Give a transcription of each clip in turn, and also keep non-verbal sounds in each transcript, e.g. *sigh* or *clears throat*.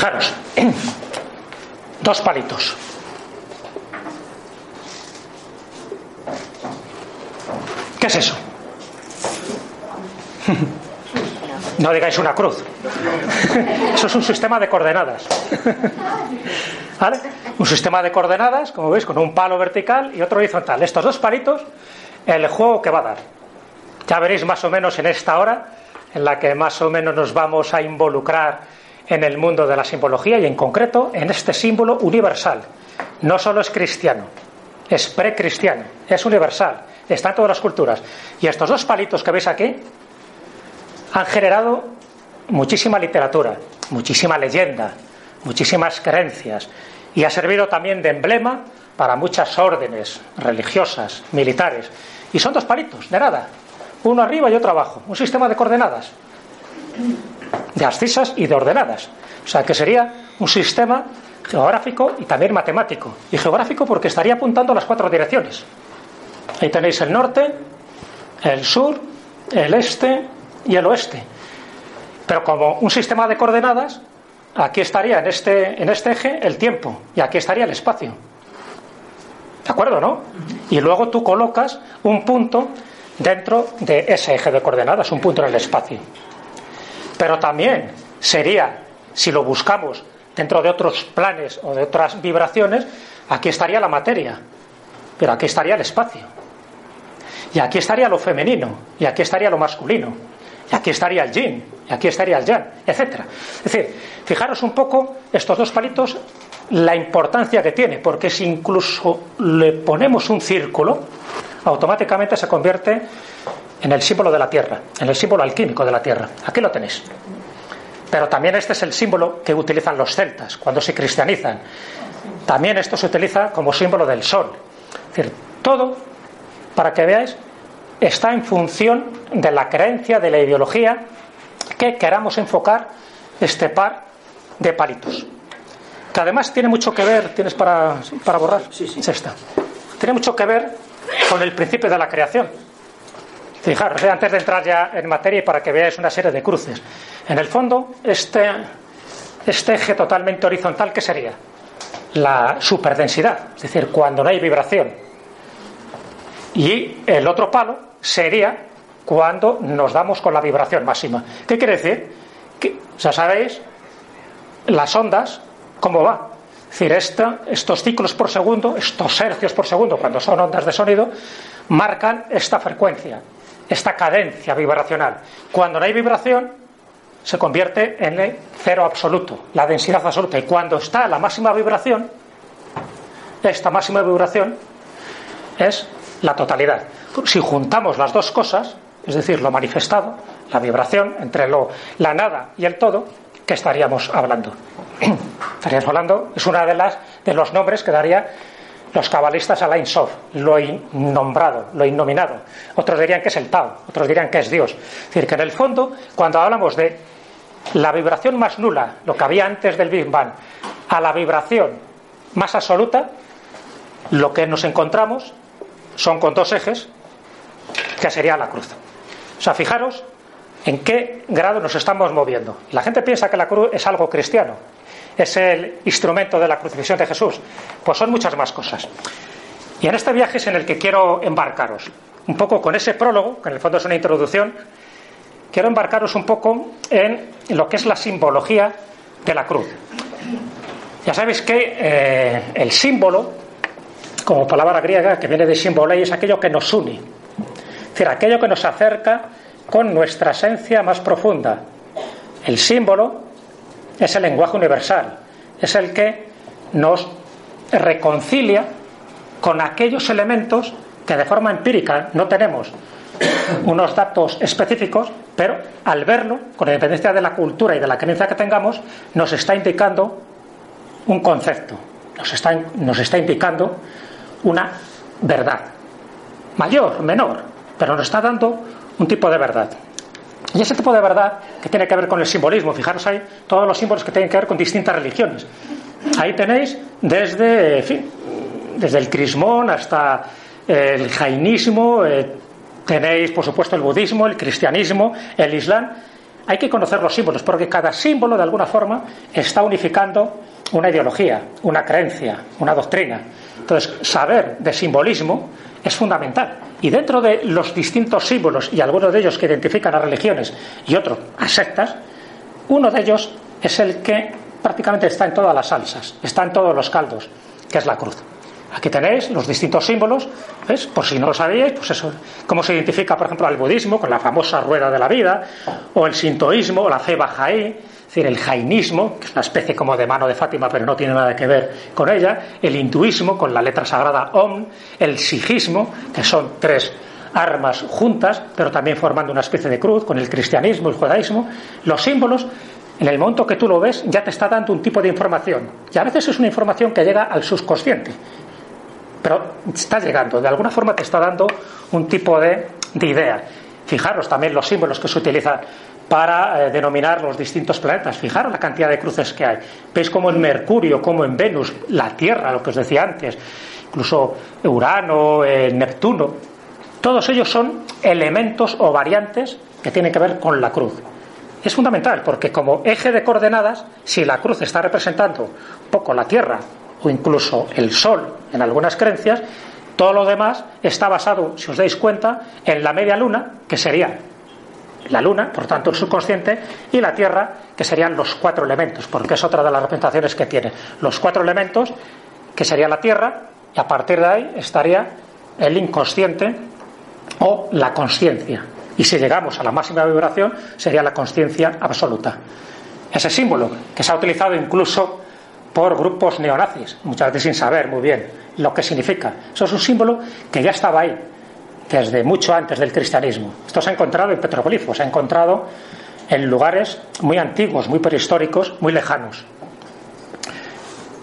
Fijaros, dos palitos. ¿Qué es eso? *laughs* No digáis una cruz. *laughs* Eso es un sistema de coordenadas. *laughs* ¿Vale? Un sistema de coordenadas, como veis, con un palo vertical y otro horizontal. Estos dos palitos, el juego que va a dar. Ya veréis más o menos en esta hora, en la que más o menos nos vamos a involucrar en el mundo de la simbología y en concreto en este símbolo universal. No solo es cristiano, es precristiano, es universal, está en todas las culturas. Y estos dos palitos que veis aquí han generado muchísima literatura, muchísima leyenda, muchísimas creencias y ha servido también de emblema para muchas órdenes religiosas, militares. Y son dos palitos, de nada, uno arriba y otro abajo, un sistema de coordenadas, de abscisas y de ordenadas. O sea, que sería un sistema geográfico y también matemático. Y geográfico porque estaría apuntando a las cuatro direcciones. Ahí tenéis el norte, el sur, el este y el oeste. Pero como un sistema de coordenadas, aquí estaría en este, en este eje el tiempo y aquí estaría el espacio. ¿De acuerdo, no? Y luego tú colocas un punto dentro de ese eje de coordenadas, un punto en el espacio. Pero también sería, si lo buscamos dentro de otros planes o de otras vibraciones, aquí estaría la materia, pero aquí estaría el espacio. Y aquí estaría lo femenino, y aquí estaría lo masculino, y aquí estaría el yin, y aquí estaría el yang, etc. Es decir, fijaros un poco estos dos palitos, la importancia que tiene, porque si incluso le ponemos un círculo, automáticamente se convierte en el símbolo de la Tierra, en el símbolo alquímico de la Tierra. Aquí lo tenéis. Pero también este es el símbolo que utilizan los celtas cuando se cristianizan. También esto se utiliza como símbolo del sol. Es decir, todo, para que veáis, está en función de la creencia, de la ideología que queramos enfocar este par de palitos. Que además tiene mucho que ver, ¿tienes para, para borrar? Sí, sí. Tiene mucho que ver con el principio de la creación. Fijaros, antes de entrar ya en materia y para que veáis una serie de cruces. En el fondo, este, este eje totalmente horizontal, ¿qué sería? La superdensidad, es decir, cuando no hay vibración. Y el otro palo sería cuando nos damos con la vibración máxima. ¿Qué quiere decir? Ya sabéis, las ondas, ¿cómo va? Es decir, estos ciclos por segundo, estos hercios por segundo, cuando son ondas de sonido, marcan esta frecuencia, esta cadencia vibracional. Cuando no hay vibración, se convierte en cero absoluto, la densidad absoluta. Y cuando está la máxima vibración, esta máxima vibración es la totalidad. Si juntamos las dos cosas, es decir, lo manifestado, la vibración entre lo, la nada y el todo, ¿qué estaríamos hablando? *clears throat* estaríamos hablando, es una de las de los nombres que daría los cabalistas a la Sof, lo innombrado, lo innominado. Otros dirían que es el Tao, otros dirían que es Dios. Es decir, que en el fondo, cuando hablamos de la vibración más nula, lo que había antes del Big Bang, a la vibración más absoluta, lo que nos encontramos son con dos ejes, que sería la cruz. O sea, fijaros en qué grado nos estamos moviendo. La gente piensa que la cruz es algo cristiano, es el instrumento de la crucifixión de Jesús. Pues son muchas más cosas. Y en este viaje es en el que quiero embarcaros, un poco con ese prólogo, que en el fondo es una introducción, quiero embarcaros un poco en lo que es la simbología de la cruz. Ya sabéis que eh, el símbolo, como palabra griega que viene de símbolo, es aquello que nos une, es decir, aquello que nos acerca con nuestra esencia más profunda. El símbolo es el lenguaje universal, es el que nos reconcilia con aquellos elementos que de forma empírica no tenemos unos datos específicos, pero al verlo, con independencia de la cultura y de la creencia que tengamos, nos está indicando un concepto, nos está, nos está indicando una verdad, mayor, menor, pero nos está dando un tipo de verdad. Y ese tipo de verdad que tiene que ver con el simbolismo, fijaros ahí todos los símbolos que tienen que ver con distintas religiones. Ahí tenéis desde, fin, desde el crismón hasta el jainismo, eh, tenéis por supuesto el budismo, el cristianismo, el islam. hay que conocer los símbolos, porque cada símbolo de alguna forma está unificando una ideología, una creencia, una doctrina. Entonces, saber de simbolismo es fundamental. Y dentro de los distintos símbolos, y algunos de ellos que identifican a religiones y otros a sectas, uno de ellos es el que prácticamente está en todas las salsas, está en todos los caldos, que es la cruz. Aquí tenéis los distintos símbolos, ¿ves? Por si no lo sabíais, pues eso, cómo se identifica, por ejemplo, al budismo con la famosa rueda de la vida, o el sintoísmo, o la fe bajaí, es decir, el jainismo, que es una especie como de mano de Fátima, pero no tiene nada que ver con ella, el hinduismo con la letra sagrada Om, el sijismo, que son tres armas juntas, pero también formando una especie de cruz, con el cristianismo, el judaísmo, los símbolos en el momento que tú lo ves, ya te está dando un tipo de información. Y a veces es una información que llega al subconsciente pero está llegando, de alguna forma te está dando un tipo de, idea. Fijaros también los símbolos que se utilizan para eh, denominar los distintos planetas. Fijaros la cantidad de cruces que hay. Veis como en Mercurio, como en Venus, la Tierra, lo que os decía antes, incluso Urano, eh, Neptuno, todos ellos son elementos o variantes que tienen que ver con la cruz. Es fundamental porque como eje de coordenadas, si la cruz está representando poco la Tierra o incluso el Sol en algunas creencias, todo lo demás está basado, si os dais cuenta, en la media luna, que sería la luna, por tanto el subconsciente, y la Tierra, que serían los cuatro elementos, porque es otra de las representaciones que tiene. Los cuatro elementos, que sería la Tierra, y a partir de ahí estaría el inconsciente o la conciencia. Y si llegamos a la máxima vibración, sería la conciencia absoluta. Ese símbolo, que se ha utilizado incluso por grupos neonazis, muchas veces sin saber muy bien lo que significa. Eso es un símbolo que ya estaba ahí desde mucho antes del cristianismo. Esto se ha encontrado en petroglifos, se ha encontrado en lugares muy antiguos, muy prehistóricos, muy lejanos.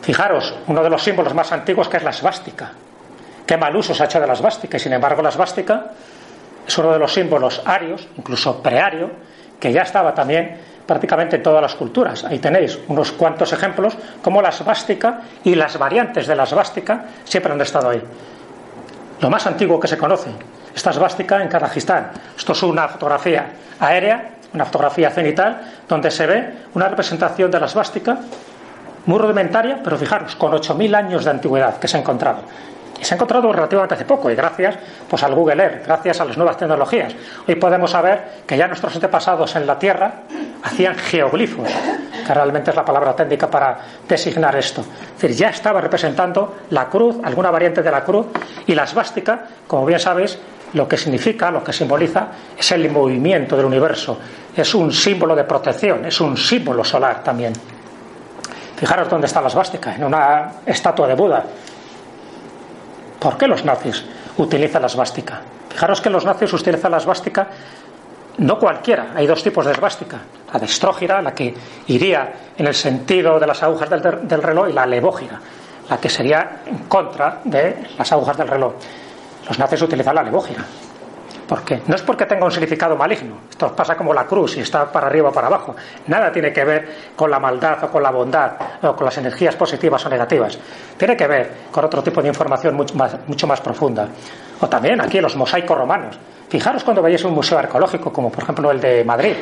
Fijaros, uno de los símbolos más antiguos que es la svástica. Qué mal uso se ha hecho de la svástica y sin embargo la svástica es uno de los símbolos arios, incluso preario, que ya estaba también prácticamente en todas las culturas. Ahí tenéis unos cuantos ejemplos como la svástica y las variantes de la svástica siempre han estado ahí. Lo más antiguo que se conoce, esta svástica en Kazajistán. Esto es una fotografía aérea, una fotografía cenital, donde se ve una representación de la svástica muy rudimentaria, pero fijaros, con 8.000 años de antigüedad que se ha encontrado. Y se ha encontrado relativamente hace poco, y gracias pues, al Google Earth, gracias a las nuevas tecnologías. Hoy podemos saber que ya nuestros antepasados en la Tierra hacían geoglifos, que realmente es la palabra técnica para designar esto. Es decir, ya estaba representando la cruz, alguna variante de la cruz, y la svástica, como bien sabéis, lo que significa, lo que simboliza, es el movimiento del universo. Es un símbolo de protección, es un símbolo solar también. Fijaros dónde está la svástica, en una estatua de Buda. ¿Por qué los nazis utilizan la svástica? Fijaros que los nazis utilizan la svástica no cualquiera, hay dos tipos de esvástica. La destrógira, la que iría en el sentido de las agujas del, reloj, y la levógira, la que sería en contra de las agujas del reloj. Los nazis utilizan la levógira. ¿Por qué? No es porque tenga un significado maligno. Esto pasa como la cruz y está para arriba o para abajo. Nada tiene que ver con la maldad o con la bondad o con las energías positivas o negativas. Tiene que ver con otro tipo de información mucho más, mucho más profunda. O también aquí los mosaicos romanos. Fijaros cuando veáis un museo arqueológico, como por ejemplo el de Madrid,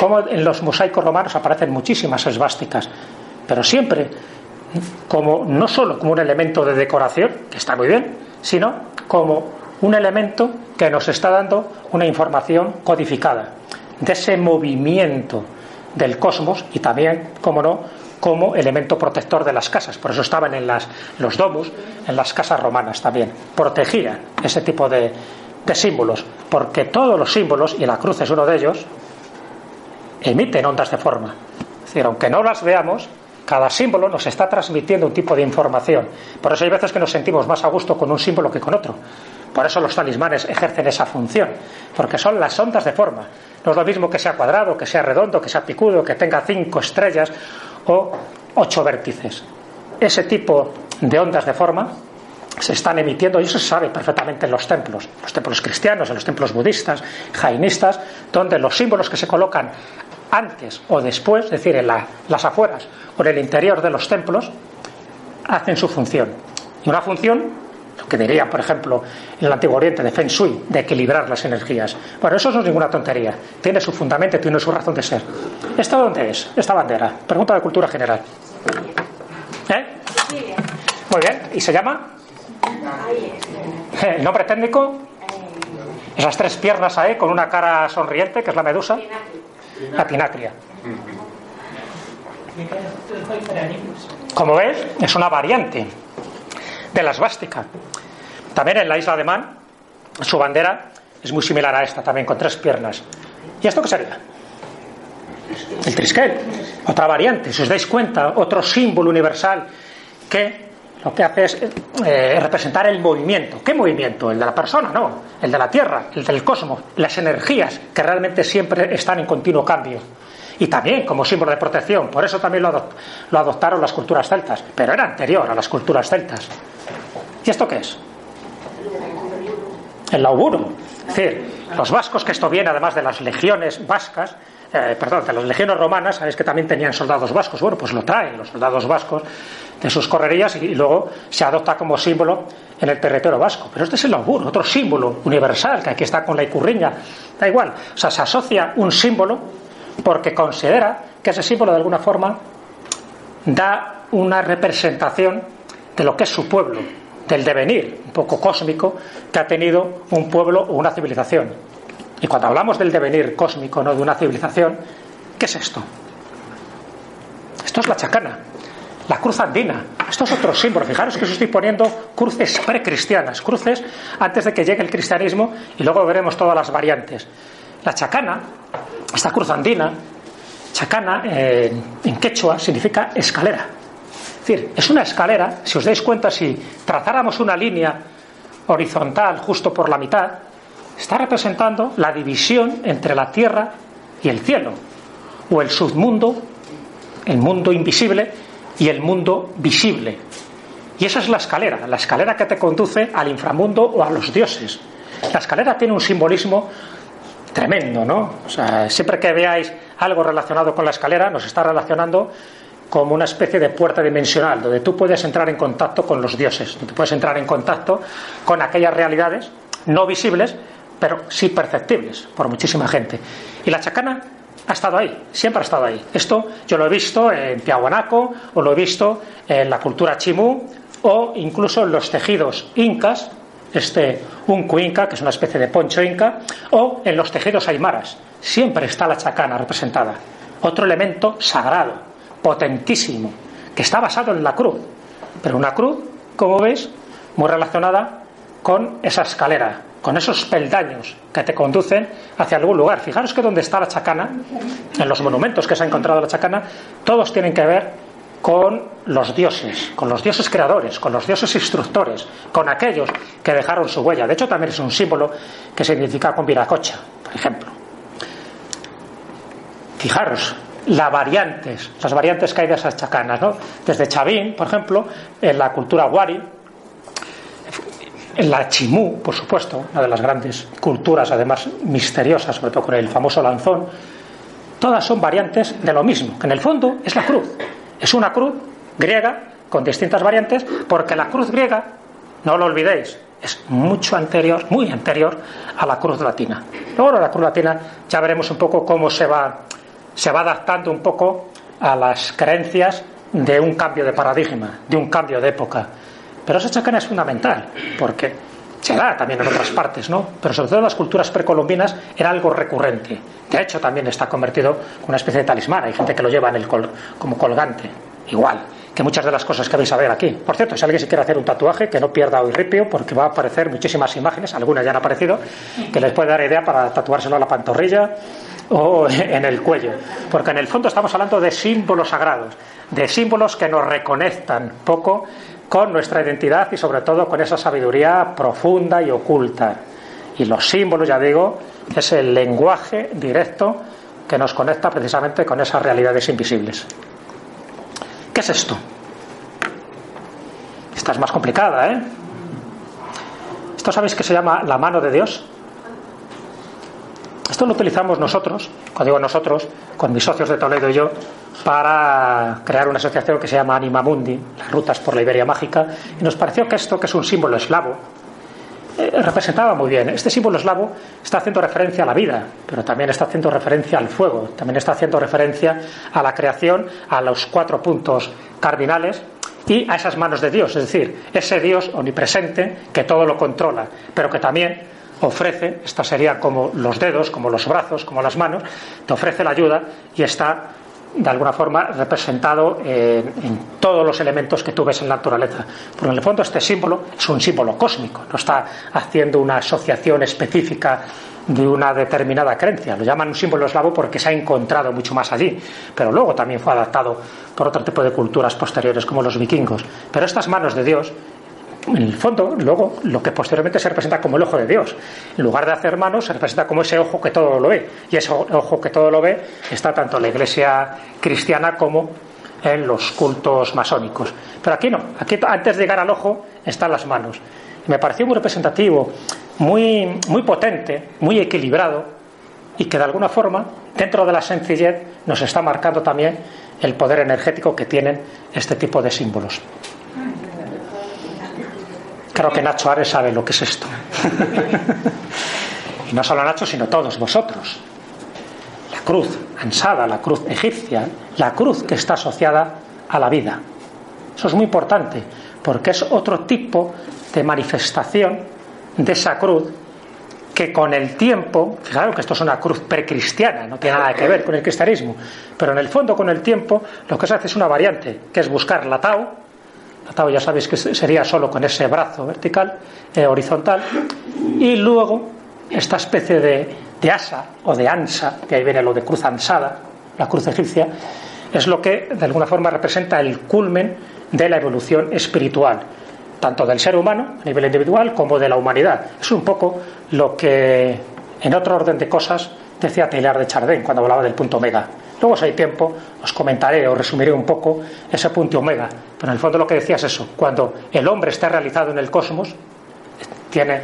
cómo en los mosaicos romanos aparecen muchísimas esvásticas, pero siempre como no solo como un elemento de decoración, que está muy bien, sino como un elemento que nos está dando una información codificada de ese movimiento del cosmos y también, como no, como elemento protector de las casas. Por eso estaban en las, los domus, en las casas romanas también. Protegían ese tipo de, de símbolos, porque todos los símbolos, y la cruz es uno de ellos, emiten ondas de forma. Es decir, aunque no las veamos, cada símbolo nos está transmitiendo un tipo de información. Por eso hay veces que nos sentimos más a gusto con un símbolo que con otro. Por eso los talismanes ejercen esa función, porque son las ondas de forma. No es lo mismo que sea cuadrado, que sea redondo, que sea picudo, que tenga cinco estrellas o ocho vértices. Ese tipo de ondas de forma se están emitiendo, y eso se sabe perfectamente en los templos, los templos cristianos, en los templos budistas, jainistas, donde los símbolos que se colocan antes o después, es decir, en las afueras o en el interior de los templos, hacen su función. Y una función lo que dirían, por ejemplo, en el Antiguo Oriente de Feng Shui, de equilibrar las energías. Bueno, eso no es ninguna tontería, tiene su fundamento, tiene su razón de ser. ¿Esto dónde es? Esta bandera. Pregunta de cultura general. ¿Eh? Muy bien, ¿y se llama? ¿El nombre técnico? Esas tres piernas ahí con una cara sonriente, que es la medusa. La pinacria. Como ves, es una variante de la esvástica. También en la isla de Man, su bandera es muy similar a esta, también con tres piernas. ¿Y esto qué sería? El triskel, otra variante, si os dais cuenta, otro símbolo universal que lo que hace es eh, representar el movimiento. ¿Qué movimiento? El de la persona, no, el de la Tierra, el del cosmos, las energías que realmente siempre están en continuo cambio. Y también como símbolo de protección, por eso también lo, adoptaron las culturas celtas, pero era anterior a las culturas celtas. ¿Y esto qué es? El lauburo. Es decir, los vascos, que esto viene además de las legiones vascas, eh, perdón, de las legiones romanas, sabéis que también tenían soldados vascos. Bueno, pues lo traen los soldados vascos de sus correrías y, luego se adopta como símbolo en el territorio vasco. Pero este es el augur, otro símbolo universal, que aquí está con la icurriña. Da igual. O sea, se asocia un símbolo porque considera que ese símbolo de alguna forma da una representación de lo que es su pueblo, del devenir un poco cósmico que ha tenido un pueblo o una civilización. Y cuando hablamos del devenir cósmico, no de una civilización, ¿qué es esto? Esto es la chacana, la cruz andina. Esto es otro símbolo. Fijaros que os estoy poniendo cruces precristianas, cruces antes de que llegue el cristianismo y luego veremos todas las variantes. La chacana, esta cruz andina, chacana eh, en quechua significa escalera. Es decir, es una escalera, si os dais cuenta, si trazáramos una línea horizontal justo por la mitad, está representando la división entre la tierra y el cielo, o el submundo, el mundo invisible, y el mundo visible. Y esa es la escalera, la escalera que te conduce al inframundo o a los dioses. La escalera tiene un simbolismo tremendo, ¿no? O sea, siempre que veáis algo relacionado con la escalera, nos está relacionando como una especie de puerta dimensional, donde tú puedes entrar en contacto con los dioses, donde puedes entrar en contacto con aquellas realidades no visibles, pero sí perceptibles por muchísima gente. Y la chacana ha estado ahí, siempre ha estado ahí. Esto yo lo he visto en Piahuanaco, o lo he visto en la cultura chimú, o incluso en los tejidos incas, este uncu inca, que es una especie de poncho inca, o en los tejidos aymaras. Siempre está la chacana representada. Otro elemento sagrado, potentísimo, que está basado en la cruz. Pero una cruz, como veis, muy relacionada con esa escalera, con esos peldaños que te conducen hacia algún lugar. Fijaros que donde está la chacana, en los monumentos que se ha encontrado la chacana, todos tienen que ver con los dioses, con los dioses creadores, con los dioses instructores, con aquellos que dejaron su huella. De hecho, también es un símbolo que se identifica con Viracocha, por ejemplo. Fijaros, las variantes, las variantes que hay de esas chacanas, ¿no? Desde Chavín, por ejemplo, en la cultura Wari, la Chimú, por supuesto, una de las grandes culturas, además misteriosas, sobre todo con el famoso lanzón, todas son variantes de lo mismo, que en el fondo es la cruz. Es una cruz griega con distintas variantes, porque la cruz griega, no lo olvidéis, es mucho anterior, muy anterior a la cruz latina. Luego la cruz latina ya veremos un poco cómo se va, se va adaptando un poco a las creencias de un cambio de paradigma, de un cambio de época. Pero esa chacana es fundamental, porque se da también en otras partes, ¿no? Pero sobre todo en las culturas precolombinas era algo recurrente. De hecho, también está convertido en una especie de talismán. Hay gente que lo lleva en el como colgante. Igual que muchas de las cosas que vais a ver aquí. Por cierto, si alguien se quiere hacer un tatuaje, que no pierda hoy ripio, porque va a aparecer muchísimas imágenes, algunas ya han aparecido, que les puede dar idea para tatuárselo a la pantorrilla o *laughs* en el cuello. Porque en el fondo estamos hablando de símbolos sagrados, de símbolos que nos reconectan poco con nuestra identidad y sobre todo con esa sabiduría profunda y oculta. Y los símbolos, ya digo, es el lenguaje directo que nos conecta precisamente con esas realidades invisibles. ¿Qué es esto? Esta es más complicada, ¿eh? Esto sabéis que se llama la mano de Dios. Esto lo utilizamos nosotros, cuando digo nosotros, con mis socios de Toledo y yo, para crear una asociación que se llama Anima Mundi, las rutas por la Iberia Mágica, y nos pareció que esto, que es un símbolo eslavo, eh, representaba muy bien. Este símbolo eslavo está haciendo referencia a la vida, pero también está haciendo referencia al fuego, también está haciendo referencia a la creación, a los cuatro puntos cardinales y a esas manos de Dios, es decir, ese Dios omnipresente que todo lo controla, pero que también ofrece, esta sería como los dedos, como los brazos, como las manos, te ofrece la ayuda y está de alguna forma representado en, todos los elementos que tú ves en la naturaleza. Porque en el fondo este símbolo es un símbolo cósmico, no está haciendo una asociación específica de una determinada creencia. Lo llaman un símbolo eslavo porque se ha encontrado mucho más allí, pero luego también fue adaptado por otro tipo de culturas posteriores como los vikingos. Pero estas manos de Dios en el fondo, luego, lo que posteriormente se representa como el ojo de Dios. En lugar de hacer manos, se representa como ese ojo que todo lo ve. Y ese ojo que todo lo ve está tanto en la iglesia cristiana como en los cultos masónicos. Pero aquí no. Aquí, antes de llegar al ojo, están las manos. Me pareció muy representativo, muy, muy potente, muy equilibrado y que de alguna forma, dentro de la sencillez, nos está marcando también el poder energético que tienen este tipo de símbolos. Creo que Nacho Ares sabe lo que es esto. *laughs* y no solo Nacho, sino todos vosotros. La cruz ansada, la cruz egipcia, la cruz que está asociada a la vida. Eso es muy importante, porque es otro tipo de manifestación de esa cruz que con el tiempo, fijaros que esto es una cruz precristiana, no tiene nada que ver con el cristianismo, pero en el fondo con el tiempo lo que se hace es una variante, que es buscar la Tao, ya sabéis que sería solo con ese brazo vertical, eh, horizontal, y luego esta especie de, de, asa o de ansa, que ahí viene lo de cruz ansada, la cruz egipcia, es lo que de alguna forma representa el culmen de la evolución espiritual, tanto del ser humano a nivel individual como de la humanidad. Es un poco lo que en otro orden de cosas decía Taylor de Chardin cuando hablaba del punto omega. Luego, si hay tiempo, os comentaré o resumiré un poco ese punto omega. Pero en el fondo lo que decía es eso. Cuando el hombre está realizado en el cosmos, tiene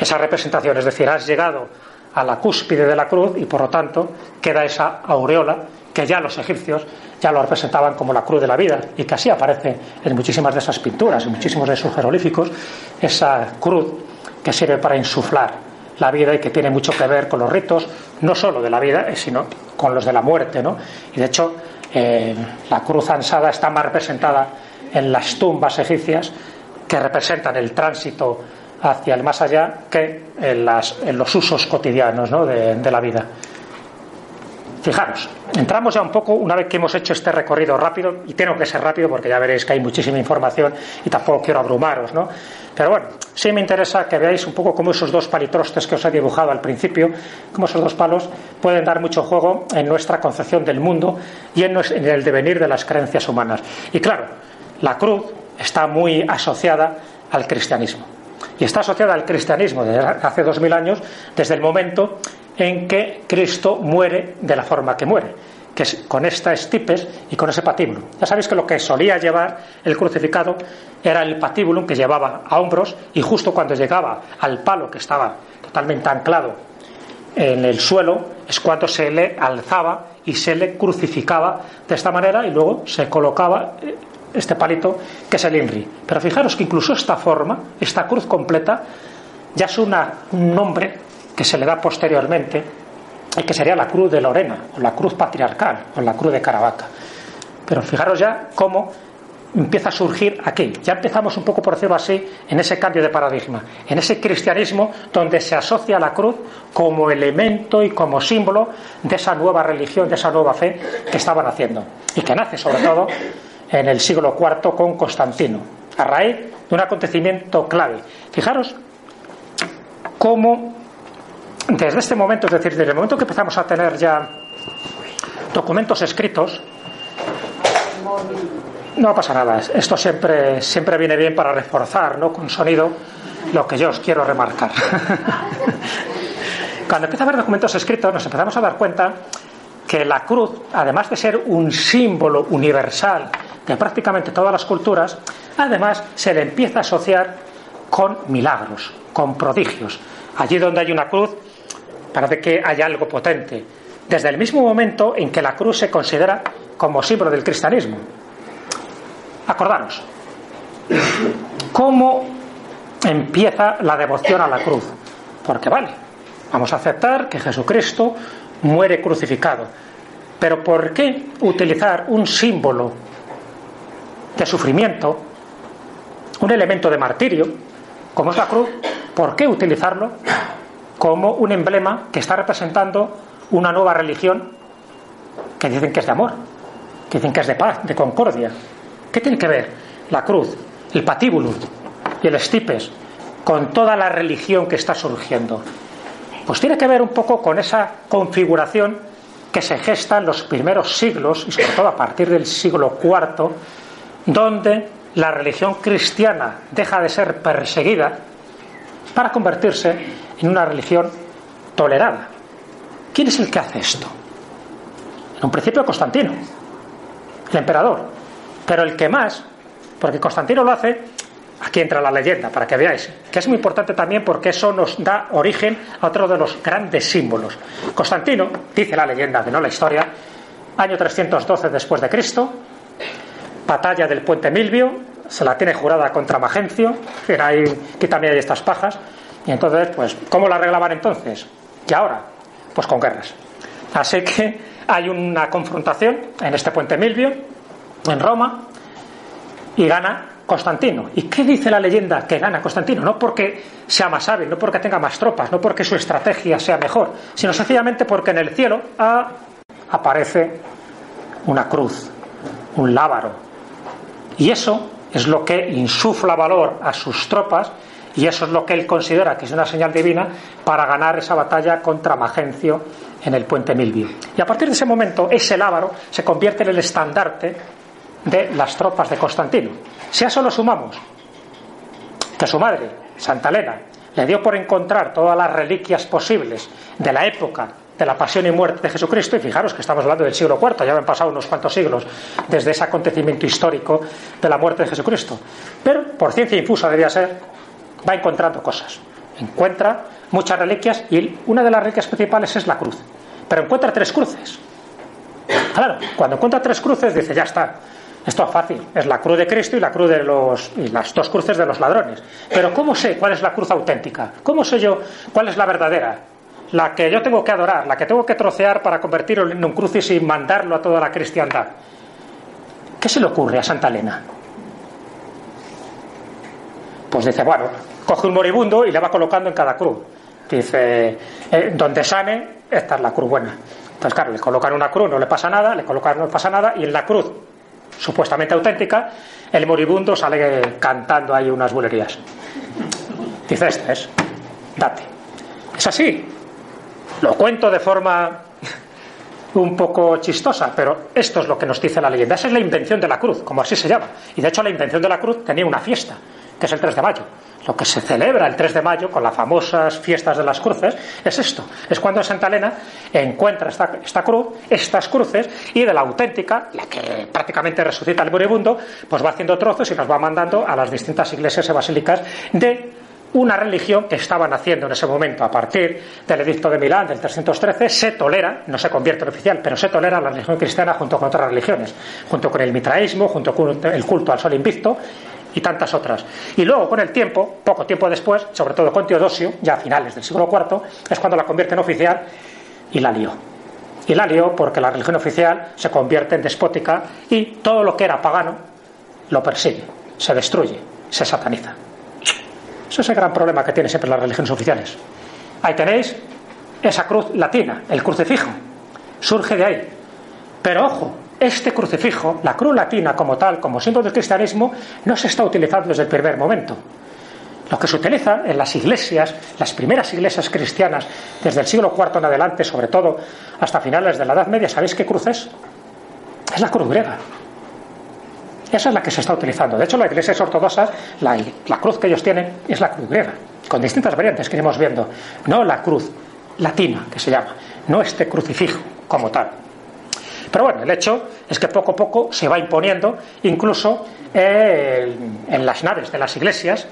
esa representación. Es decir, has llegado a la cúspide de la cruz y por lo tanto queda esa aureola que ya los egipcios ya lo representaban como la cruz de la vida y que así aparece en muchísimas de esas pinturas, en muchísimos de esos jeroglíficos, esa cruz que sirve para insuflar la vida y que tiene mucho que ver con los ritos, no solo de la vida, eh, sino con los de la muerte. ¿no? Y de hecho, eh, la cruz ansada está más representada en las tumbas egipcias que representan el tránsito hacia el más allá que en, las, los usos cotidianos ¿no? de, de la vida. Fijaros, entramos ya un poco, una vez que hemos hecho este recorrido rápido, y tengo que ser rápido porque ya veréis que hay muchísima información y tampoco quiero abrumaros, ¿no? Pero bueno, sí me interesa que veáis un poco cómo esos dos palitrostes que os he dibujado al principio, cómo esos dos palos pueden dar mucho juego en nuestra concepción del mundo y en el devenir de las creencias humanas. Y claro, la cruz está muy asociada al cristianismo. Y está asociada al cristianismo desde hace dos mil años, desde el momento en que Cristo muere de la forma que muere, que es con estas tipes y con ese patíbulo. Ya sabéis que lo que solía llevar el crucificado era el patíbulo que llevaba a hombros y justo cuando llegaba al palo que estaba totalmente anclado en el suelo es cuando se le alzaba y se le crucificaba de esta manera y luego se colocaba este palito que es el INRI. Pero fijaros que incluso esta forma, esta cruz completa, ya es una, un nombre que se le da posteriormente, y que sería la cruz de Lorena, o la cruz patriarcal, o la cruz de Caravaca. Pero fijaros ya cómo empieza a surgir aquí. Ya empezamos un poco, por decirlo así, en ese cambio de paradigma, en ese cristianismo donde se asocia la cruz como elemento y como símbolo de esa nueva religión, de esa nueva fe que estaban haciendo. Y que nace sobre todo en el siglo IV con Constantino, a raíz de un acontecimiento clave. Fijaros cómo desde este momento, es decir, desde el momento que empezamos a tener ya documentos escritos, no pasa nada. Esto siempre, siempre viene bien para reforzar, ¿no? Con sonido, lo que yo os quiero remarcar. *laughs* Cuando empieza a haber documentos escritos, nos empezamos a dar cuenta que la cruz, además de ser un símbolo universal de prácticamente todas las culturas, además se le empieza a asociar con milagros, con prodigios. Allí donde hay una cruz, parece que hay algo potente. Desde el mismo momento en que la cruz se considera como símbolo del cristianismo. Acordaros, ¿cómo empieza la devoción a la cruz? Porque vale, vamos a aceptar que Jesucristo muere crucificado. Pero ¿por qué utilizar un símbolo de sufrimiento, un elemento de martirio, como es la cruz? ¿Por qué utilizarlo como un emblema que está representando una nueva religión que dicen que es de amor, que dicen que es de paz, de concordia? ¿Qué tiene que ver la cruz, el patíbulo y el estipes con toda la religión que está surgiendo? Pues tiene que ver un poco con esa configuración que se gesta en los primeros siglos y sobre todo a partir del siglo IV, donde la religión cristiana deja de ser perseguida para convertirse en una religión tolerada. ¿Quién es el que hace esto? En un principio Constantino, el emperador, pero el que más, porque Constantino lo hace, aquí entra la leyenda, para que veáis, que es muy importante también porque eso nos da origen a otro de los grandes símbolos. Constantino, dice la leyenda, de no la historia, año 312 después de Cristo, batalla del puente Milvio, se la tiene jurada contra Magencio, que que también hay estas pajas, y entonces, pues, ¿cómo la arreglaban entonces? ¿Y ahora? Pues con guerras. Así que hay una confrontación en este puente Milvio, en Roma y gana Constantino. ¿Y qué dice la leyenda que gana Constantino? No porque sea más hábil, no porque tenga más tropas, no porque su estrategia sea mejor, sino sencillamente porque en el cielo aparece una cruz, un lábaro. Y eso es lo que insufla valor a sus tropas y eso es lo que él considera que es una señal divina para ganar esa batalla contra Magencio en el puente Milvio. Y a partir de ese momento, ese lábaro se convierte en el estandarte de las tropas de Constantino. Si a eso lo sumamos que su madre, Santa Elena, le dio por encontrar todas las reliquias posibles de la época de la pasión y muerte de Jesucristo, y fijaros que estamos hablando del siglo IV, ya han pasado unos cuantos siglos desde ese acontecimiento histórico de la muerte de Jesucristo. Pero, por ciencia infusa debía ser, va encontrando cosas. Encuentra muchas reliquias y una de las reliquias principales es la cruz. Pero encuentra tres cruces. Claro, cuando encuentra tres cruces dice, ya está, esto es fácil, es la cruz de Cristo y la cruz de los y las dos cruces de los ladrones. Pero ¿cómo sé cuál es la cruz auténtica? ¿Cómo sé yo cuál es la verdadera? La que yo tengo que adorar, la que tengo que trocear para convertirlo en un crucis y mandarlo a toda la cristiandad. ¿Qué se le ocurre a Santa Elena? Pues dice, bueno, coge un moribundo y le va colocando en cada cruz. Dice, eh, donde sane, esta es la cruz buena. Entonces, claro, le colocan una cruz, no le pasa nada, le colocan no le pasa nada, y en la cruz supuestamente auténtica, el moribundo sale cantando ahí unas bulerías. Dice, este es, date. Es así. Lo cuento de forma un poco chistosa, pero esto es lo que nos dice la leyenda. Esa es la invención de la cruz, como así se llama. Y de hecho la invención de la cruz tenía una fiesta, que es el 3 de mayo. Lo que se celebra el 3 de mayo con las famosas fiestas de las cruces es esto. Es cuando Santa Elena encuentra esta, cruz, estas cruces, y de la auténtica, la que prácticamente resucita el moribundo, pues va haciendo trozos y los va mandando a las distintas iglesias y basílicas de una religión que estaban haciendo en ese momento a partir del edicto de Milán del 313 se tolera, no se convierte en oficial, pero se tolera la religión cristiana junto con otras religiones, junto con el mitraísmo, junto con el culto al sol invicto y tantas otras. Y luego, con el tiempo, poco tiempo después, sobre todo con Teodosio, ya a finales del siglo IV, es cuando la convierte en oficial y la lió. Y la lió porque la religión oficial se convierte en despótica y todo lo que era pagano lo persigue, se destruye, se sataniza. Ese es el gran problema que tienen siempre las religiones oficiales. Ahí tenéis esa cruz latina, el crucifijo. Surge de ahí. Pero ojo, este crucifijo, la cruz latina como tal, como símbolo del cristianismo, no se está utilizando desde el primer momento. Lo que se utiliza en las iglesias, las primeras iglesias cristianas, desde el siglo IV en adelante, sobre todo hasta finales de la Edad Media, ¿sabéis qué cruz es? Es la cruz griega. Esa es la que se está utilizando. De hecho, la iglesia ortodoxa, la, la cruz que ellos tienen es la cruz griega, con distintas variantes que iremos viendo. No la cruz latina, que se llama, no este crucifijo como tal. Pero bueno, el hecho es que poco a poco se va imponiendo, incluso en las naves de las iglesias,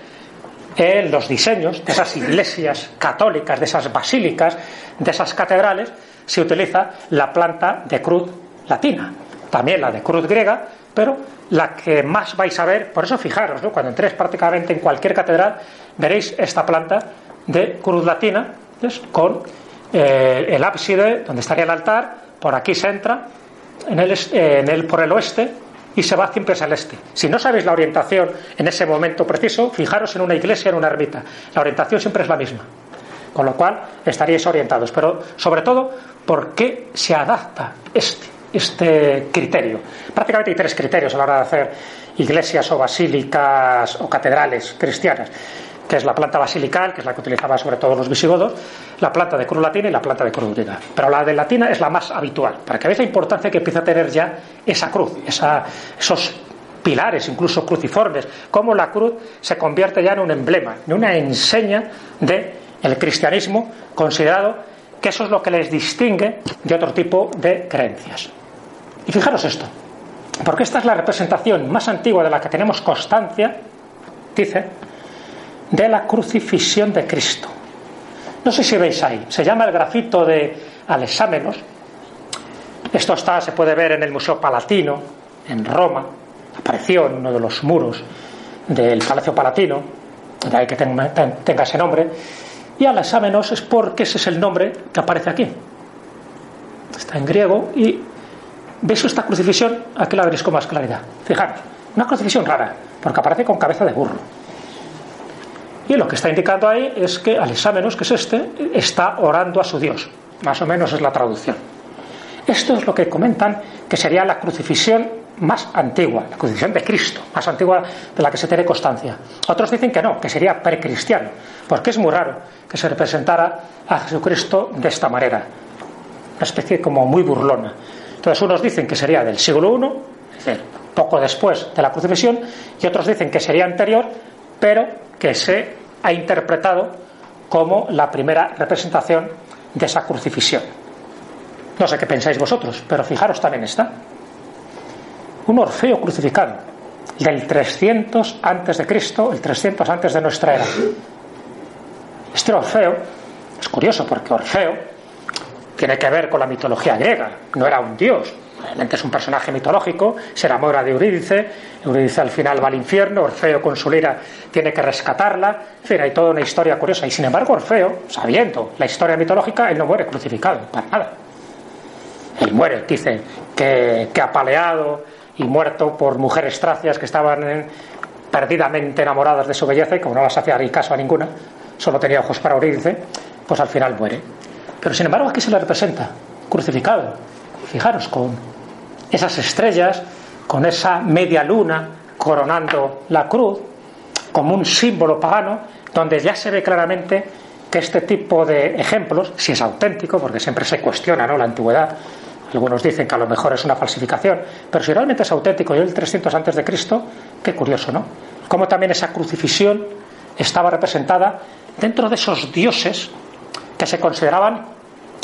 en los diseños de esas iglesias católicas, de esas basílicas, de esas catedrales, se utiliza la planta de cruz latina, también la de cruz griega, pero la que más vais a ver, por eso fijaros, cuando entréis prácticamente en cualquier catedral, veréis esta planta de cruz latina, con eh, el ábside donde estaría el altar, por aquí se entra, en el, en el, por el oeste, y se va siempre hacia el este. Si no sabéis la orientación en ese momento preciso, fijaros en una iglesia, en una ermita. La orientación siempre es la misma. Con lo cual estaríais orientados. Pero sobre todo, ¿por qué se adapta este, este criterio? Prácticamente hay tres criterios a la hora de hacer iglesias o basílicas o catedrales cristianas que es la planta basilical, que es la que utilizaban sobre todo los visigodos, la planta de cruz latina y la planta de cruz griega. Pero la de latina es la más habitual, para que veáis la importancia que empieza a tener ya esa cruz, esos pilares, incluso cruciformes, cómo la cruz se convierte ya en un emblema, en una enseña del cristianismo, considerado que eso es lo que les distingue de otro tipo de creencias. Y fijaros esto, porque esta es la representación más antigua de la que tenemos constancia, dice, de la crucifixión de Cristo. No sé si veis ahí, se llama el grafito de Alexámenos. Esto está, se puede ver en el Museo Palatino, en Roma, apareció en uno de los muros del Palacio Palatino, de ahí que tenga, ese nombre. Y Alexámenos es porque ese es el nombre que aparece aquí. Está en griego y veis esta crucifixión, aquí la veréis con más claridad. Fijaros, una crucifixión rara, porque aparece con cabeza de burro. Y lo que está indicando ahí es que Alexámenos, que es este, está orando a su Dios. Más o menos es la traducción. Esto es lo que comentan que sería la crucifixión más antigua, la crucifixión de Cristo, más antigua de la que se tiene constancia. Otros dicen que no, que sería precristiano, porque es muy raro que se representara a Jesucristo de esta manera, una especie como muy burlona. Entonces unos dicen que sería del siglo I, poco después de la crucifixión, y otros dicen que sería anterior, pero que se ha interpretado como la primera representación de esa crucifixión. No sé qué pensáis vosotros, pero fijaros también está. Un Orfeo crucificado del 300 antes de Cristo, el 300 antes de nuestra era. Este Orfeo es curioso porque Orfeo tiene que ver con la mitología griega, no era un dios, Realmente es un personaje mitológico, se enamora de Eurídice, Eurídice al final va al infierno, Orfeo con su lira tiene que rescatarla, en fin, hay toda una historia curiosa. Y sin embargo, Orfeo, sabiendo la historia mitológica, él no muere crucificado, para nada. Él muere, dice, que, apaleado y muerto por mujeres tracias que estaban perdidamente enamoradas de su belleza y como no las hacía ni caso a ninguna, solo tenía ojos para Eurídice, pues al final muere. Pero sin embargo aquí se le representa, crucificado. Fijaros, con esas estrellas, con esa media luna coronando la cruz, como un símbolo pagano, donde ya se ve claramente que este tipo de ejemplos, si es auténtico, porque siempre se cuestiona ¿no? la antigüedad, algunos dicen que a lo mejor es una falsificación, pero si realmente es auténtico y el 300 antes de Cristo, qué curioso, ¿no? Como también esa crucifixión estaba representada dentro de esos dioses que se consideraban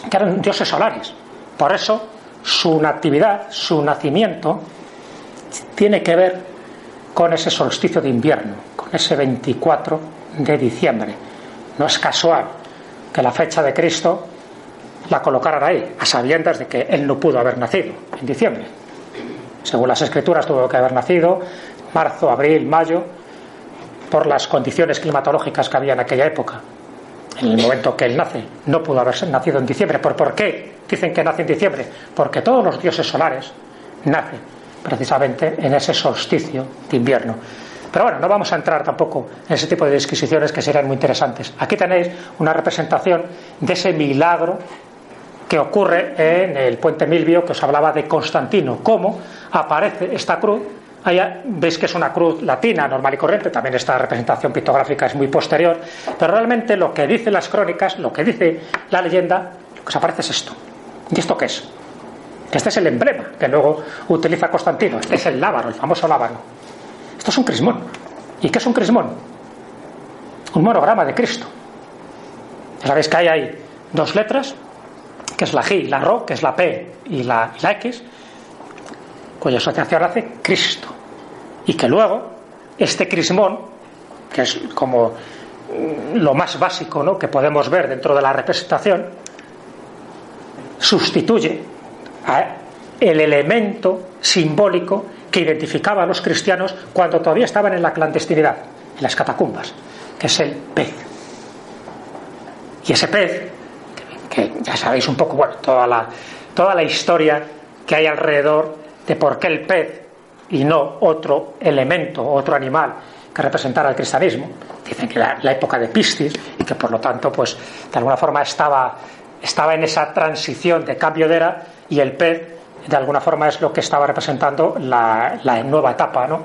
que eran dioses solares. Por eso su natividad, su nacimiento, tiene que ver con ese solsticio de invierno, con ese 24 de diciembre. No es casual que la fecha de Cristo la colocaran ahí, a sabiendas de que él no pudo haber nacido en diciembre. Según las escrituras tuvo que haber nacido marzo, abril, mayo, por las condiciones climatológicas que había en aquella época en el momento que él nace. No pudo haber nacido en diciembre. ¿Por, ¿Por qué dicen que nace en diciembre? Porque todos los dioses solares nacen precisamente en ese solsticio de invierno. Pero bueno, no vamos a entrar tampoco en ese tipo de disquisiciones que serían muy interesantes. Aquí tenéis una representación de ese milagro que ocurre en el puente Milvio que os hablaba de Constantino, cómo aparece esta cruz Allá veis que es una cruz latina, normal y corriente, también esta representación pictográfica es muy posterior, pero realmente lo que dicen las crónicas, lo que dice la leyenda, lo que se aparece es esto. ¿Y esto qué es? Este es el emblema que luego utiliza Constantino, este es el lábaro, el famoso lábaro. Esto es un crismón. ¿Y qué es un crismón? Un monograma de Cristo. Ya sabéis que hay ahí dos letras, que es la G y la Ro, que es la P y la, y la X, cuya asociación hace Cristo. Y que luego este crismón, que es como mm, lo más básico ¿no? que podemos ver dentro de la representación, sustituye el elemento simbólico que identificaba a los cristianos cuando todavía estaban en la clandestinidad, en las catacumbas, que es el pez. Y ese pez, que ya sabéis un poco, bueno, toda la, toda la historia que hay alrededor de por qué el pez y no otro elemento, otro animal que representara el cristianismo. Dicen que la, la época de Piscis y que por lo tanto, pues de alguna forma estaba, estaba en esa transición de cambio de era y el pez de alguna forma es lo que estaba representando la, la nueva etapa, ¿no?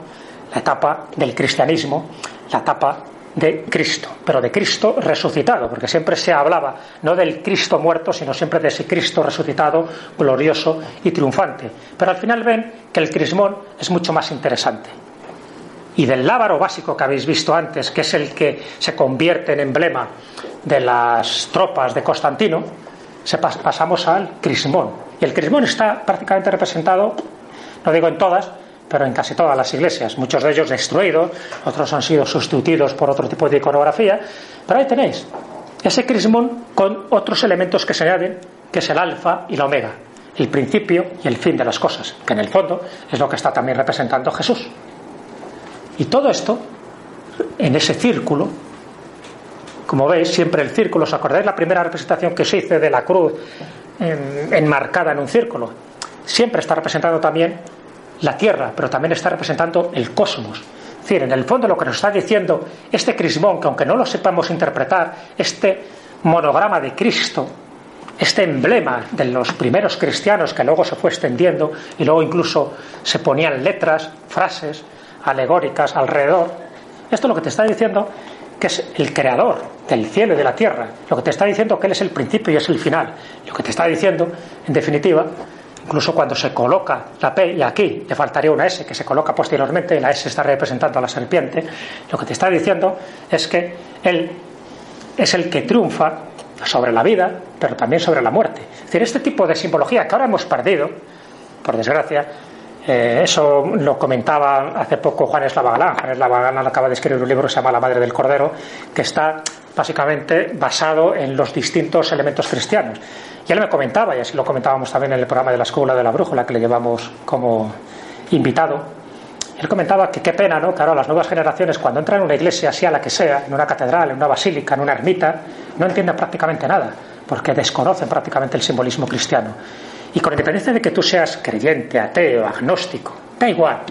La etapa del cristianismo, la etapa de Cristo, pero de Cristo resucitado, porque siempre se hablaba no del Cristo muerto, sino siempre de ese Cristo resucitado, glorioso y triunfante. Pero al final ven que el crismón es mucho más interesante. Y del lábaro básico que habéis visto antes, que es el que se convierte en emblema de las tropas de Constantino, se pasamos al crismón. Y el crismón está prácticamente representado, no digo en todas, pero en casi todas las iglesias, muchos de ellos destruidos, otros han sido sustituidos por otro tipo de iconografía, pero ahí tenéis ese crismón con otros elementos que se añaden, que es el alfa y la omega, el principio y el fin de las cosas, que en el fondo es lo que está también representando Jesús. Y todo esto, en ese círculo, como veis, siempre el círculo, ¿os acordáis la primera representación que se hizo de la cruz enmarcada en un círculo? Siempre está representando también la Tierra, pero también está representando el cosmos. Es decir, en el fondo lo que nos está diciendo este crismón, que aunque no lo sepamos interpretar, este monograma de Cristo, este emblema de los primeros cristianos que luego se fue extendiendo y luego incluso se ponían letras, frases alegóricas alrededor, esto lo que te está diciendo que es el creador del cielo y de la tierra, lo que te está diciendo que Él es el principio y es el final, lo que te está diciendo, en definitiva, incluso cuando se coloca la P, y aquí le faltaría una S que se coloca posteriormente, la S está representando a la serpiente, lo que te está diciendo es que Él es el que triunfa sobre la vida, pero también sobre la muerte. Es decir, este tipo de simbología que ahora hemos perdido, por desgracia, eh, eso lo comentaba hace poco Juan Eslava Juan Eslava acaba de escribir un libro que se llama La Madre del Cordero, que está básicamente basado en los distintos elementos cristianos. Y él me comentaba, y así lo comentábamos también en el programa de la Escuela de la Brújula, que le llevamos como invitado, él comentaba que qué pena, ¿no? Claro, las nuevas generaciones, cuando entran en una iglesia, sea la que sea, en una catedral, en una basílica, en una ermita, no entienden prácticamente nada, porque desconocen prácticamente el simbolismo cristiano. Y con independencia de que tú seas creyente, ateo, agnóstico, da igual,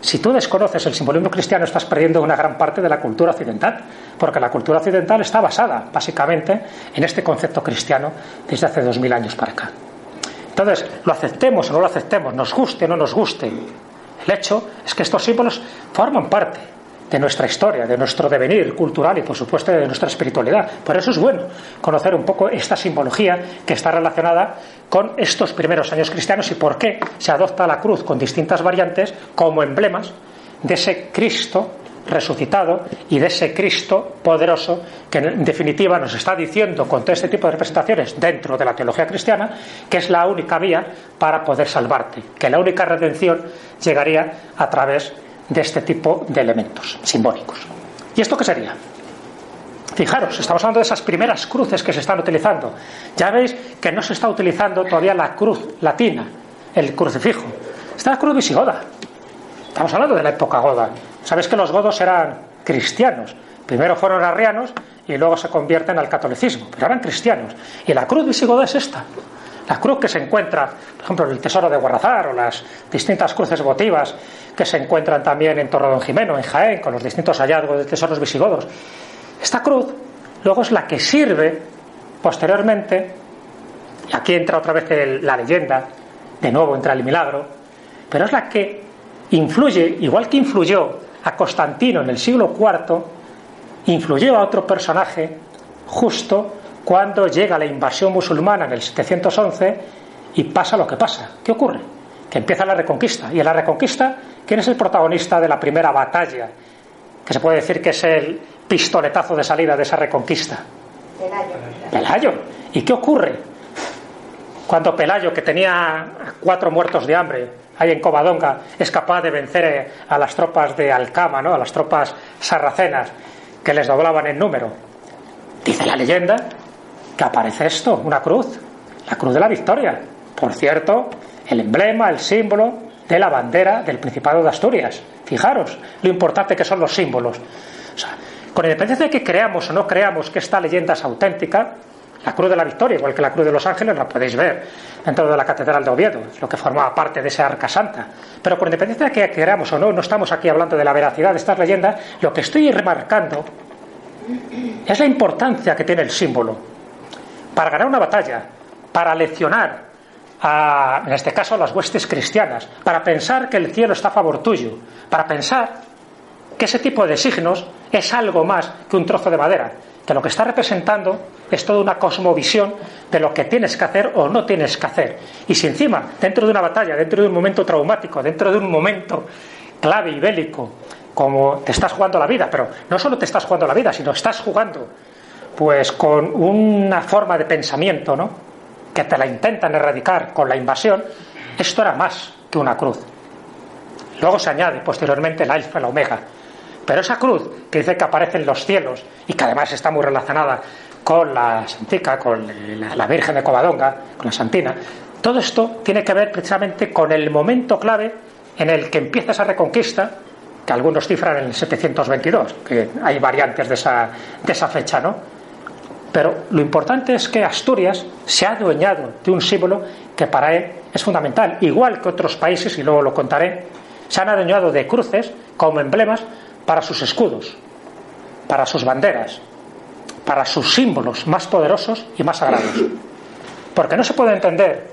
si tú desconoces el simbolismo cristiano, estás perdiendo una gran parte de la cultura occidental, porque la cultura occidental está basada básicamente en este concepto cristiano desde hace dos mil años para acá. Entonces, lo aceptemos o no lo aceptemos, nos guste o no nos guste, el hecho es que estos símbolos forman parte de nuestra historia, de nuestro devenir cultural y, por supuesto, de nuestra espiritualidad. Por eso es bueno conocer un poco esta simbología que está relacionada con estos primeros años cristianos y por qué se adopta la cruz con distintas variantes como emblemas de ese Cristo resucitado y de ese Cristo poderoso que en definitiva nos está diciendo con todo este tipo de representaciones dentro de la teología cristiana que es la única vía para poder salvarte, que la única redención llegaría a través de este tipo de elementos simbólicos. ¿Y esto qué sería? Fijaros, estamos hablando de esas primeras cruces que se están utilizando. Ya veis que no se está utilizando todavía la cruz latina, el crucifijo. Está la cruz visigoda. Estamos hablando de la época goda. Sabéis que los godos eran cristianos. Primero fueron arrianos y luego se convierten al catolicismo, pero eran cristianos. Y la cruz visigoda es esta. La cruz que se encuentra, por ejemplo, en el Tesoro de Guarrazar o las distintas cruces votivas que se encuentran también en Torredón Jimeno, en Jaén, con los distintos hallazgos de tesoros visigodos. Esta cruz luego es la que sirve posteriormente, y aquí entra otra vez la leyenda, de nuevo entra el milagro, pero es la que influye, igual que influyó a Constantino en el siglo IV, influyó a otro personaje justo cuando llega la invasión musulmana en el 711 y pasa lo que pasa. ¿Qué ocurre? Que empieza la reconquista. Y en la reconquista, ¿quién es el protagonista de la primera batalla? Que se puede decir que es el pistoletazo de salida de esa reconquista. Pelayo. Pelayo. ¿Y qué ocurre? Cuando Pelayo, que tenía cuatro muertos de hambre, ahí en Covadonga, es capaz de vencer a las tropas de Alcama, ¿no? a las tropas sarracenas, que les doblaban en número. Dice la leyenda que aparece esto, una cruz, la cruz de la victoria. Por cierto, el emblema, el símbolo de la bandera del Principado de Asturias. Fijaros lo importante que son los símbolos. O sea, con independencia de que creamos o no creamos que esta leyenda es auténtica, la Cruz de la Victoria, igual que la Cruz de los Ángeles, la podéis ver dentro de la Catedral de Oviedo, lo que formaba parte de esa arca santa. Pero con independencia de que creamos o no, no estamos aquí hablando de la veracidad de estas leyendas, lo que estoy remarcando es la importancia que tiene el símbolo para ganar una batalla, para leccionar, a, en este caso, a las huestes cristianas, para pensar que el cielo está a favor tuyo, para pensar que ese tipo de signos es algo más que un trozo de madera, que lo que está representando es toda una cosmovisión de lo que tienes que hacer o no tienes que hacer. Y si encima, dentro de una batalla, dentro de un momento traumático, dentro de un momento clave y bélico, como te estás jugando la vida, pero no solo te estás jugando la vida, sino estás jugando pues con una forma de pensamiento, ¿no? Que te la intentan erradicar con la invasión, esto era más que una cruz. Luego se añade posteriormente el alfa y la omega. Pero esa cruz que dice que aparece en los cielos y que además está muy relacionada con la Santica, con la Virgen de Covadonga, con la Santina, todo esto tiene que ver precisamente con el momento clave en el que empieza esa reconquista, que algunos cifran en el 722, que hay variantes de esa, de esa fecha, ¿no? Pero lo importante es que Asturias se ha adueñado de un símbolo que para él es fundamental, igual que otros países, y luego lo contaré, se han adueñado de cruces como emblemas para sus escudos, para sus banderas, para sus símbolos más poderosos y más sagrados. Porque no se puede entender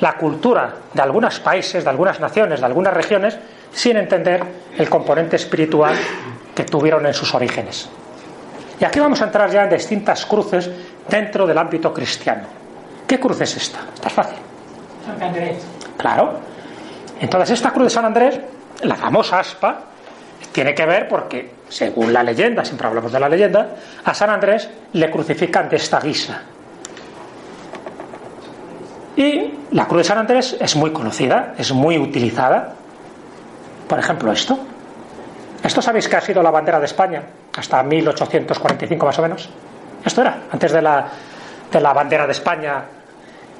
la cultura de algunos países, de algunas naciones, de algunas regiones, sin entender el componente espiritual que tuvieron en sus orígenes. Y aquí vamos a entrar ya en distintas cruces dentro del ámbito cristiano. ¿Qué cruz es esta? Está fácil. San Andrés. Claro. Entonces esta cruz de San Andrés, la famosa aspa, tiene que ver porque, según la leyenda, siempre hablamos de la leyenda, a San Andrés le crucifican de esta guisa. Y la cruz de San Andrés es muy conocida, es muy utilizada. Por ejemplo, esto. Esto sabéis que ha sido la bandera de España hasta 1845 más o menos. Esto era, antes de la, de la bandera de España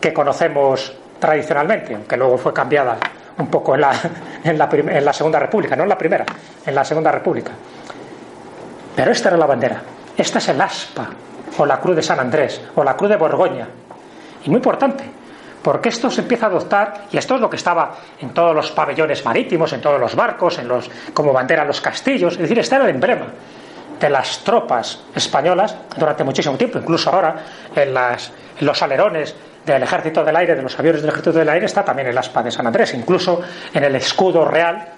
que conocemos tradicionalmente, aunque luego fue cambiada un poco en la, *laughs* en la, en la Segunda República, no en la primera, en la Segunda República. Pero esta era la bandera. Esta es el aspa, o la cruz de San Andrés, o la cruz de Borgoña. Y muy importante, porque esto se empieza a adoptar, y esto es lo que estaba en todos los pabellones marítimos, en todos los barcos, en los, como bandera en los castillos, es decir, este era el emblema de las tropas españolas durante muchísimo tiempo, incluso ahora en, las, los alerones del ejército del aire, de los aviones del ejército del aire, está también el aspa de San Andrés, incluso en el escudo real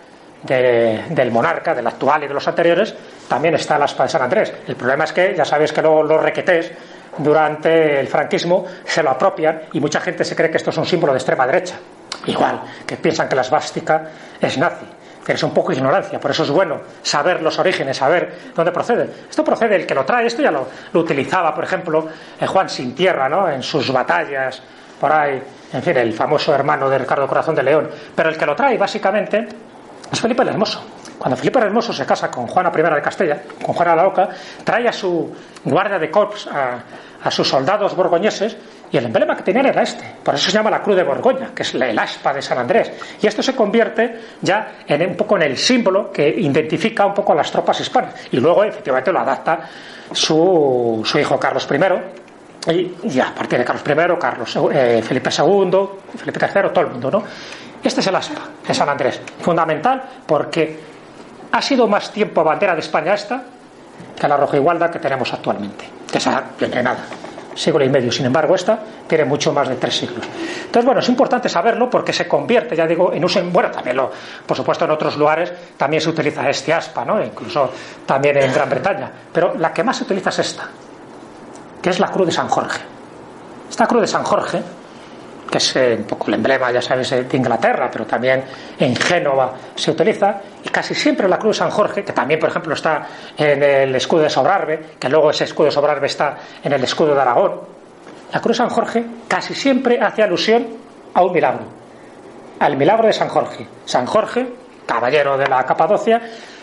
de, del monarca, del actual y de los anteriores, también está el aspa de San Andrés. El problema es que ya sabéis que luego los requetés durante el franquismo se lo apropian y mucha gente se cree que esto es un símbolo de extrema derecha. Igual, que piensan que la esvástica es nazi. Que es un poco ignorancia, por eso es bueno saber los orígenes, saber dónde procede. Esto procede, el que lo trae, esto ya lo, lo utilizaba, por ejemplo, en Juan Sin Tierra, ¿no? en sus batallas, por ahí, en fin, el famoso hermano de Ricardo Corazón de León. Pero el que lo trae, básicamente, es Felipe el Hermoso. Cuando Felipe el Hermoso se casa con Juana I de Castella, con Juana la Oca, trae a su guardia de corps, a, a sus soldados borgoñeses y el emblema que tenían era este. Por eso se llama la Cruz de Borgoña, que es el aspa de San Andrés. Y esto se convierte ya en un poco en el símbolo que identifica un poco a las tropas hispanas. Y luego, efectivamente, lo adapta su, su hijo Carlos I. Y ya a partir de Carlos I, Carlos, eh, Felipe II, Felipe III, todo el mundo, ¿no? Este es el aspa de San Andrés. Fundamental porque ha sido más tiempo bandera de España esta que la roja igualdad que tenemos actualmente. Que nada siglo y medio. Sin embargo, esta tiene mucho más de tres siglos. Entonces, bueno, es importante saberlo porque se convierte, ya digo, en un. Bueno, también lo, por supuesto, en otros lugares también se utiliza este aspa, ¿no? Incluso también en Gran Bretaña. Pero la que más se utiliza es esta, que es la cruz de San Jorge. Esta cruz de San Jorge que es eh, un poco el emblema, ya sabes, eh, de Inglaterra, pero también en Génova se utiliza, y casi siempre la cruz San Jorge, que también, por ejemplo, está en el escudo de Sobrarbe, que luego ese escudo de Sobrarbe está en el escudo de Aragón, la cruz San Jorge casi siempre hace alusión a un milagro, al milagro de San Jorge. San Jorge, caballero de la Capadocia,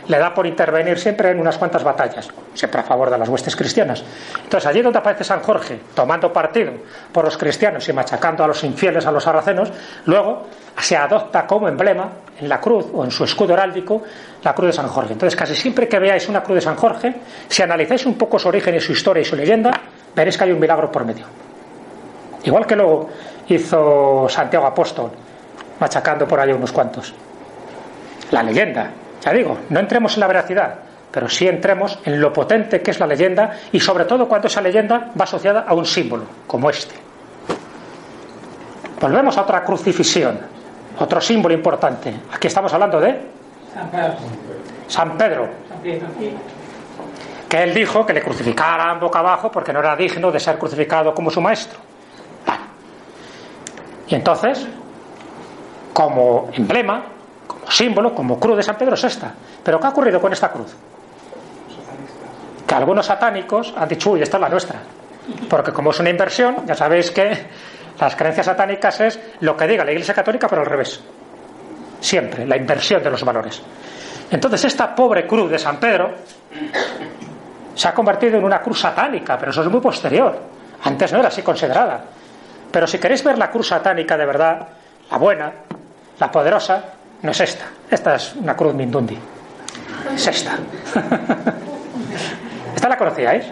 le da por intervenir siempre en unas cuantas batallas, siempre a favor de las huestes cristianas. Entonces, allí donde aparece San Jorge, tomando partido por los cristianos y machacando a los infieles, a los sarracenos, luego se adopta como emblema en la cruz o en su escudo heráldico la cruz de San Jorge. Entonces, casi siempre que veáis una cruz de San Jorge, si analizáis un poco su origen y su historia y su leyenda, veréis que hay un milagro por medio. Igual que lo hizo Santiago Apóstol, machacando por ahí unos cuantos. La leyenda, ya digo, no entremos en la veracidad, pero sí entremos en lo potente que es la leyenda y sobre todo cuando esa leyenda va asociada a un símbolo, como este. Volvemos a otra crucifixión, otro símbolo importante. Aquí estamos hablando de San Pedro. Que él dijo que le crucificaran boca abajo porque no era digno de ser crucificado como su maestro. Y entonces, como emblema, símbolo, como cruz de San Pedro es esta. Pero ¿qué ha ocurrido con esta cruz? Que algunos satánicos han dicho, uy, esta es la nuestra. Porque como es una inversión, ya sabéis que las creencias satánicas es lo que diga la Iglesia Católica, pero al revés. Siempre, la inversión de los valores. Entonces, esta pobre cruz de San Pedro se ha convertido en una cruz satánica, pero eso es muy posterior. Antes no era así considerada. Pero si queréis ver la cruz satánica de verdad, la buena, la poderosa, no es esta. Esta es una cruz Mindundi. Es esta. *laughs* ¿Esta la conocíais?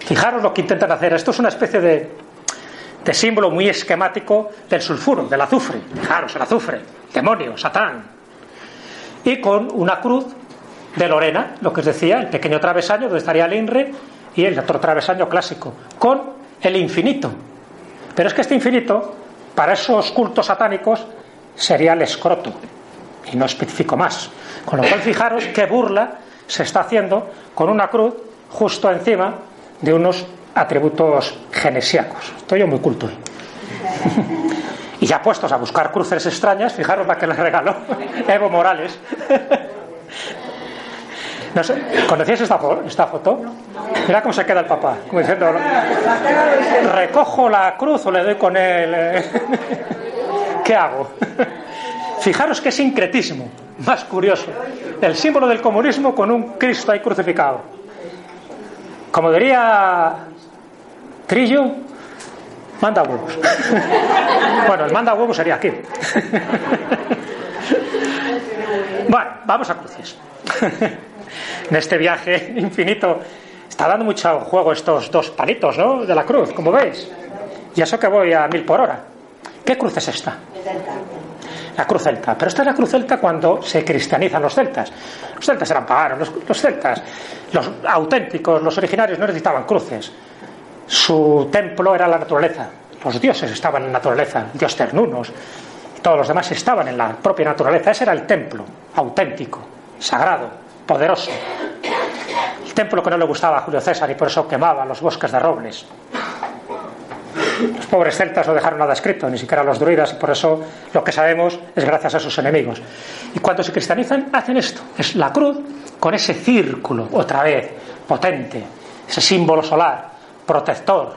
Fijaros lo que intentan hacer. Esto es una especie de, de símbolo muy esquemático del sulfuro, del azufre. Fijaros, el azufre, demonio, Satán. Y con una cruz de Lorena, lo que os decía, el pequeño travesaño donde estaría el INRE y el otro travesaño clásico, con el infinito. Pero es que este infinito, para esos cultos satánicos, sería el escroto. Y no especifico más. Con lo cual, fijaros qué burla se está haciendo con una cruz justo encima de unos atributos genesiacos. Estoy yo muy culto hoy. *laughs* y ya puestos a buscar cruces extrañas, fijaros la que les regaló Evo Morales. *laughs* ¿conocías esta, esta foto? Mira cómo se queda el papá, como diciendo, recojo la cruz o le doy con él. *laughs* ¿Qué hago? Fijaros qué sincretismo, más curioso. El símbolo del comunismo con un Cristo ahí crucificado. Como diría Trillo, manda huevos. *laughs* Bueno, el manda huevos sería aquí. *laughs* Bueno, vamos a cruces *laughs* en este viaje infinito. Está dando mucho juego estos dos palitos, ¿no? De la cruz, como veis. Y eso que voy a mil por hora. ¿Qué cruz es esta? La cruz celta. Pero esta es la cruz celta cuando se cristianizan los celtas. Los celtas eran paganos, los, celtas, los auténticos, los originarios no necesitaban cruces. Su templo era la naturaleza. Los dioses estaban en la naturaleza, dios ternunos. Todos los demás estaban en la propia naturaleza. Ese era el templo auténtico, sagrado poderoso. El templo que no le gustaba a Julio César y por eso quemaba los bosques de robles. Los pobres celtas no dejaron nada escrito, ni siquiera los druidas, y por eso lo que sabemos es gracias a sus enemigos. Y cuando se cristianizan, hacen esto: es la cruz con ese círculo, otra vez, potente, ese símbolo solar, protector,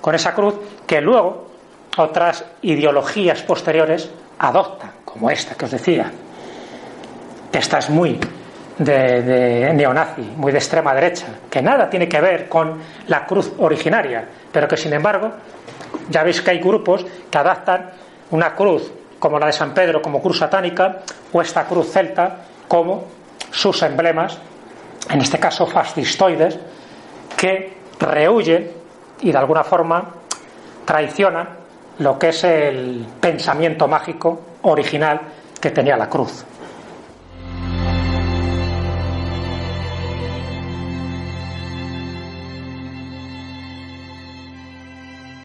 con esa cruz que luego otras ideologías posteriores adoptan, como esta que os decía. Esta es muy de, neonazi, muy de extrema derecha, que nada tiene que ver con la cruz originaria, pero que sin embargo, ya veis que hay grupos que adaptan una cruz como la de San Pedro como cruz satánica o esta cruz celta como sus emblemas, en este caso fascistoides, que rehuyen y de alguna forma traicionan lo que es el pensamiento mágico original que tenía la cruz.